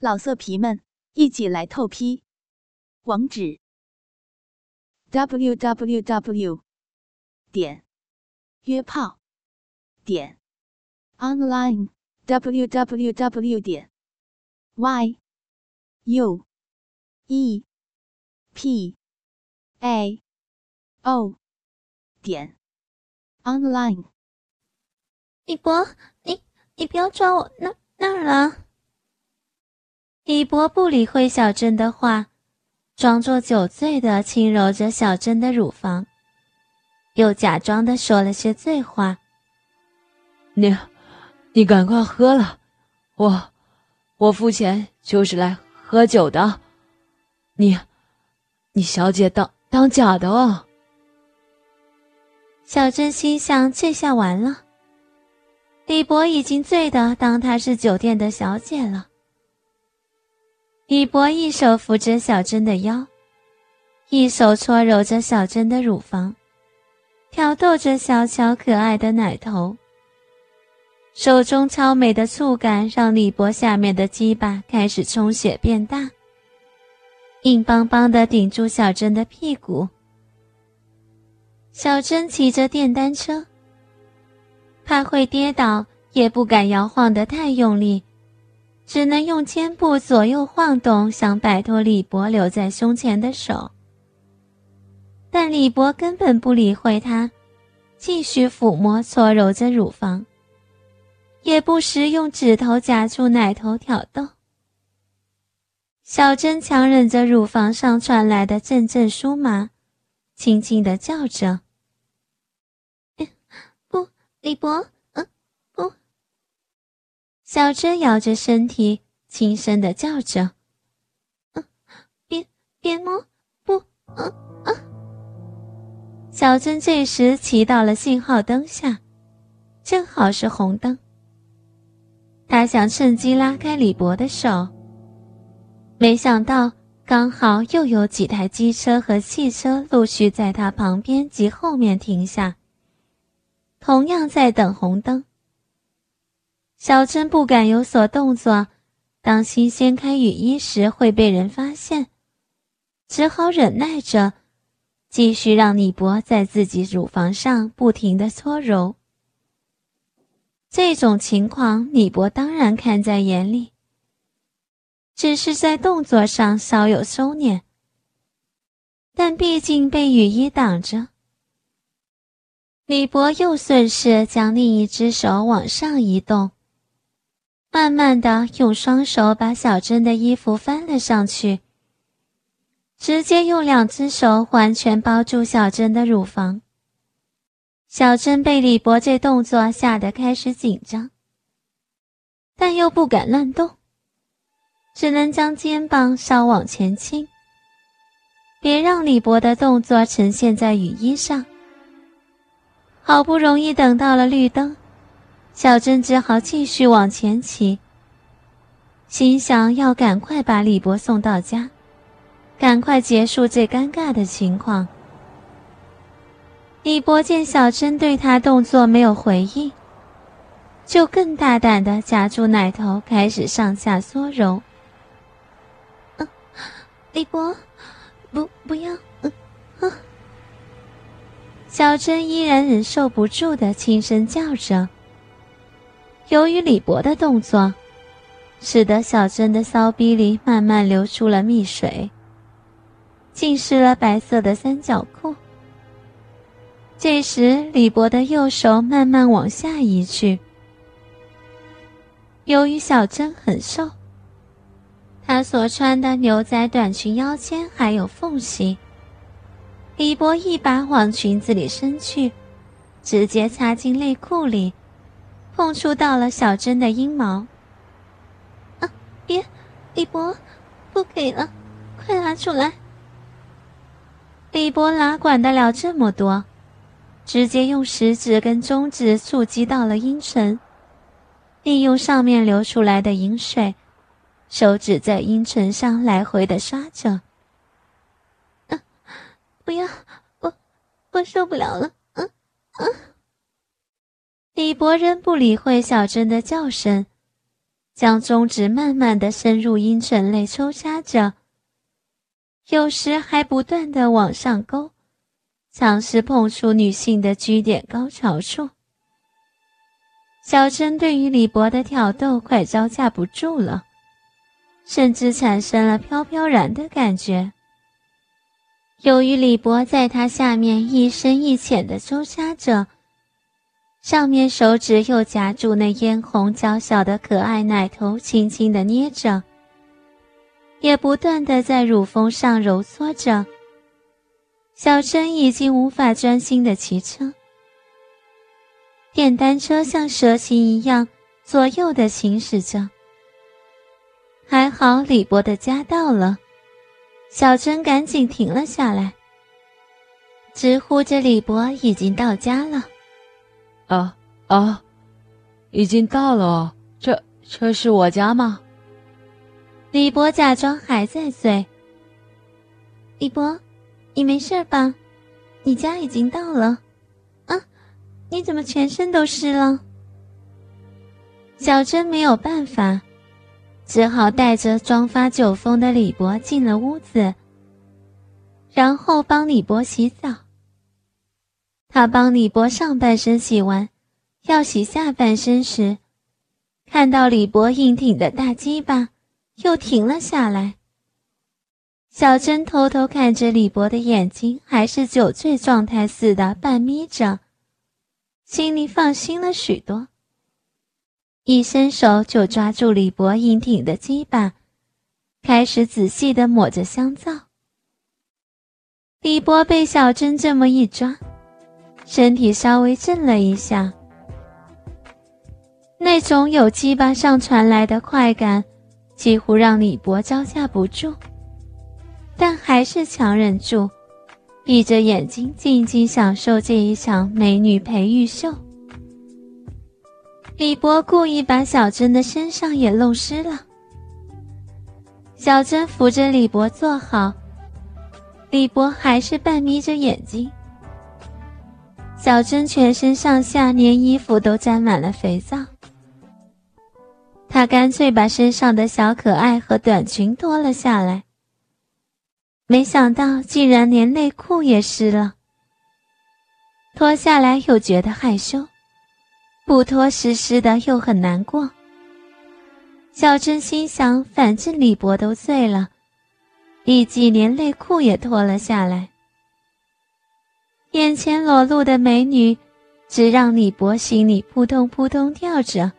老色皮们，一起来透批！网址：w w w 点约炮点 online w w w 点 y u e p a o 点 online。李博，你你不要抓我那那儿了。李博不理会小珍的话，装作酒醉的轻揉着小珍的乳房，又假装的说了些醉话：“你，你赶快喝了，我，我付钱就是来喝酒的，你，你小姐当当假的哦。”小珍心想：这下完了，李博已经醉的当她是酒店的小姐了。李博一手扶着小珍的腰，一手搓揉着小珍的乳房，挑逗着小巧可爱的奶头。手中超美的触感让李博下面的鸡巴开始充血变大，硬邦邦的顶住小珍的屁股。小珍骑着电单车，怕会跌倒，也不敢摇晃得太用力。只能用肩部左右晃动，想摆脱李博留在胸前的手。但李博根本不理会他，继续抚摸、搓揉着乳房，也不时用指头夹住奶头挑逗。小珍强忍着乳房上传来的阵阵酥麻，轻轻的叫着：“不，李博。”小珍摇着身体，轻声的叫着：“嗯，别别摸，不，嗯嗯。”小珍这时骑到了信号灯下，正好是红灯。她想趁机拉开李博的手，没想到刚好又有几台机车和汽车陆续在她旁边及后面停下，同样在等红灯。小珍不敢有所动作，当心掀开雨衣时会被人发现，只好忍耐着，继续让李博在自己乳房上不停的搓揉。这种情况，李博当然看在眼里，只是在动作上稍有收敛，但毕竟被雨衣挡着。李博又顺势将另一只手往上移动。慢慢的用双手把小珍的衣服翻了上去，直接用两只手完全包住小珍的乳房。小珍被李博这动作吓得开始紧张，但又不敢乱动，只能将肩膀稍往前倾，别让李博的动作呈现在雨衣上。好不容易等到了绿灯。小珍只好继续往前骑，心想要赶快把李博送到家，赶快结束这尴尬的情况。李博见小珍对他动作没有回应，就更大胆的夹住奶头，开始上下搓揉。嗯，李博，不，不要，嗯，小珍依然忍受不住的轻声叫着。由于李博的动作，使得小珍的骚逼里慢慢流出了蜜水，浸湿了白色的三角裤。这时，李博的右手慢慢往下移去。由于小珍很瘦，她所穿的牛仔短裙腰间还有缝隙，李博一把往裙子里伸去，直接插进内裤里。碰触到了小珍的阴毛。啊！别，李博，不给了，快拿出来！李博哪管得了这么多，直接用食指跟中指触及到了阴唇，利用上面流出来的饮水，手指在阴唇上来回的刷着。啊！不要，我我受不了了！嗯嗯。李博仍不理会小珍的叫声，将中指慢慢的深入阴唇内抽插着，有时还不断的往上勾，尝试碰触女性的居点高潮处。小珍对于李博的挑逗快招架不住了，甚至产生了飘飘然的感觉。由于李博在她下面一深一浅的抽插着。上面手指又夹住那嫣红娇小的可爱奶头，轻轻的捏着，也不断的在乳峰上揉搓着。小珍已经无法专心的骑车，电单车像蛇形一样左右的行驶着。还好李博的家到了，小珍赶紧停了下来，直呼着李博已经到家了。啊啊，已经到了，这这是我家吗？李博假装还在醉。李博，你没事吧？你家已经到了。啊，你怎么全身都湿了？小珍没有办法，只好带着装发酒疯的李博进了屋子，然后帮李博洗澡。他帮李博上半身洗完，要洗下半身时，看到李博硬挺的大鸡巴，又停了下来。小珍偷偷看着李博的眼睛，还是酒醉状态似的半眯着，心里放心了许多。一伸手就抓住李博硬挺的鸡巴，开始仔细的抹着香皂。李博被小珍这么一抓。身体稍微震了一下，那种有鸡巴上传来的快感，几乎让李博招架不住，但还是强忍住，闭着眼睛静静享受这一场美女培育秀。李博故意把小珍的身上也弄湿了，小珍扶着李博坐好，李博还是半眯着眼睛。小珍全身上下连衣服都沾满了肥皂，她干脆把身上的小可爱和短裙脱了下来。没想到竟然连内裤也湿了。脱下来又觉得害羞，不脱湿湿的又很难过。小珍心想，反正李博都醉了，立即连内裤也脱了下来。眼前裸露的美女，只让李博心里扑通扑通跳着。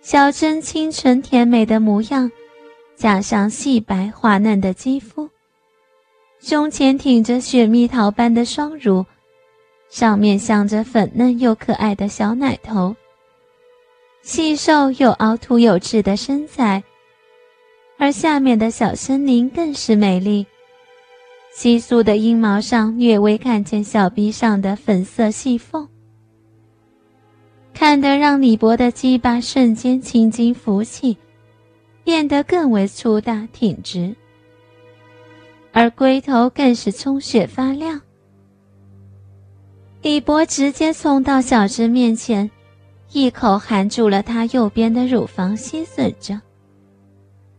小珍清纯甜美的模样，加上细白滑嫩的肌肤，胸前挺着雪蜜桃般的双乳，上面镶着粉嫩又可爱的小奶头，细瘦又凹凸有致的身材，而下面的小森林更是美丽。稀疏的阴毛上略微看见小臂上的粉色细缝，看得让李博的鸡巴瞬间青筋浮起，变得更为粗大挺直，而龟头更是充血发亮。李博直接冲到小芝面前，一口含住了她右边的乳房，吸吮着，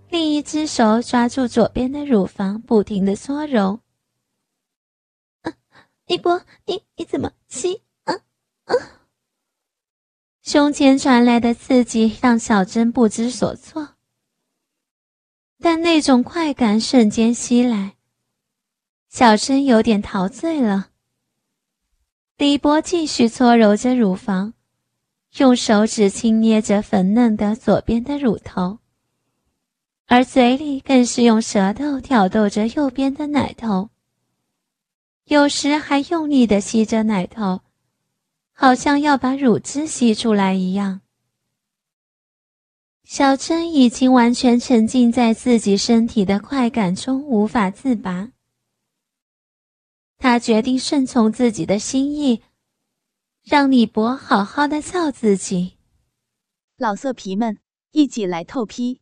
另一只手抓住左边的乳房，不停的搓揉。李博，你你怎么吸啊啊！胸前传来的刺激让小珍不知所措，但那种快感瞬间袭来，小珍有点陶醉了。李博继续搓揉着乳房，用手指轻捏着粉嫩的左边的乳头，而嘴里更是用舌头挑逗着右边的奶头。有时还用力的吸着奶头，好像要把乳汁吸出来一样。小珍已经完全沉浸在自己身体的快感中，无法自拔。她决定顺从自己的心意，让李博好好的造自己。老色皮们，一起来透批！